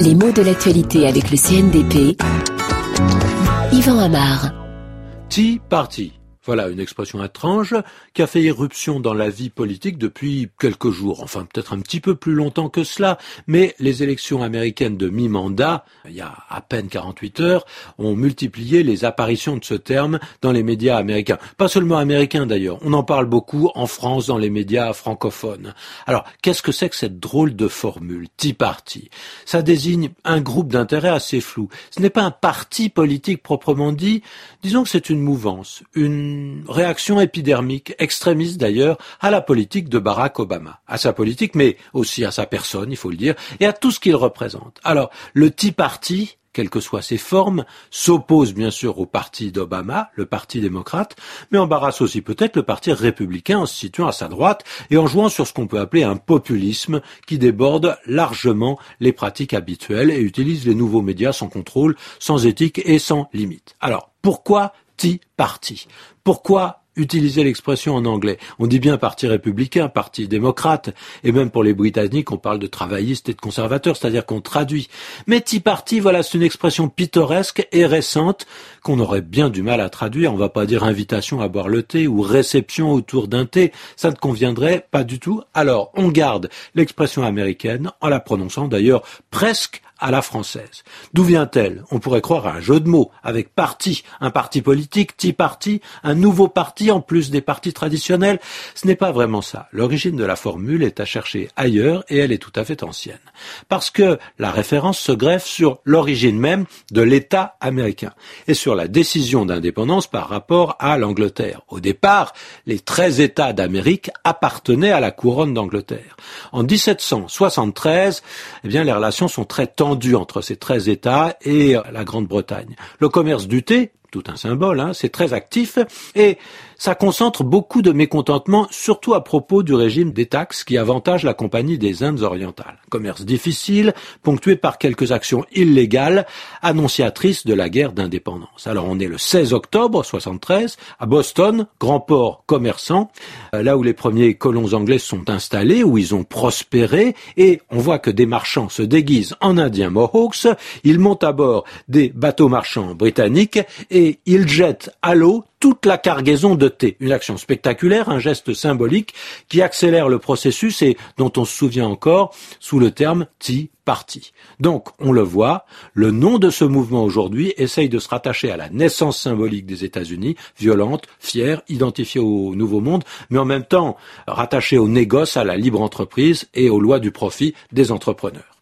Les mots de l'actualité avec le CNDP. Yvan Amar. Tea Party. Voilà une expression étrange qui a fait irruption dans la vie politique depuis quelques jours, enfin peut-être un petit peu plus longtemps que cela, mais les élections américaines de mi-mandat, il y a à peine 48 heures, ont multiplié les apparitions de ce terme dans les médias américains. Pas seulement américains d'ailleurs, on en parle beaucoup en France dans les médias francophones. Alors, qu'est-ce que c'est que cette drôle de formule, Tea Party? Ça désigne un groupe d'intérêt assez flou. Ce n'est pas un parti politique proprement dit, disons que c'est une mouvance, une réaction épidermique, extrémiste d'ailleurs, à la politique de Barack Obama, à sa politique, mais aussi à sa personne, il faut le dire, et à tout ce qu'il représente. Alors, le Tea Party, quelles que soient ses formes, s'oppose bien sûr au parti d'Obama, le parti démocrate, mais embarrasse aussi peut-être le parti républicain en se situant à sa droite et en jouant sur ce qu'on peut appeler un populisme qui déborde largement les pratiques habituelles et utilise les nouveaux médias sans contrôle, sans éthique et sans limite. Alors, pourquoi Tea Party pourquoi utiliser l'expression en anglais? On dit bien parti républicain, parti démocrate, et même pour les Britanniques, on parle de travaillistes et de conservateurs, c'est-à-dire qu'on traduit. Mais Tea Party, voilà, c'est une expression pittoresque et récente qu'on aurait bien du mal à traduire. On va pas dire invitation à boire le thé ou réception autour d'un thé. Ça ne conviendrait pas du tout. Alors, on garde l'expression américaine en la prononçant d'ailleurs presque à la française. D'où vient-elle? On pourrait croire à un jeu de mots avec parti, un parti politique, Tea Party, un nouveau parti en plus des partis traditionnels. Ce n'est pas vraiment ça. L'origine de la formule est à chercher ailleurs et elle est tout à fait ancienne. Parce que la référence se greffe sur l'origine même de l'État américain la décision d'indépendance par rapport à l'Angleterre. Au départ, les 13 États d'Amérique appartenaient à la couronne d'Angleterre. En 1773, eh bien, les relations sont très tendues entre ces 13 États et la Grande-Bretagne. Le commerce du thé, tout un symbole, hein, c'est très actif et ça concentre beaucoup de mécontentement, surtout à propos du régime des taxes qui avantage la Compagnie des Indes orientales. Commerce difficile, ponctué par quelques actions illégales, annonciatrices de la guerre d'indépendance. Alors on est le 16 octobre 73 à Boston, grand port commerçant, euh, là où les premiers colons anglais sont installés, où ils ont prospéré, et on voit que des marchands se déguisent en indiens Mohawks, ils montent à bord des bateaux marchands britanniques et ils jettent à l'eau toute la cargaison de thé. Une action spectaculaire, un geste symbolique qui accélère le processus et dont on se souvient encore sous le terme Tea Party. Donc, on le voit, le nom de ce mouvement aujourd'hui essaye de se rattacher à la naissance symbolique des États-Unis, violente, fière, identifiée au Nouveau Monde, mais en même temps rattachée au négoce, à la libre entreprise et aux lois du profit des entrepreneurs.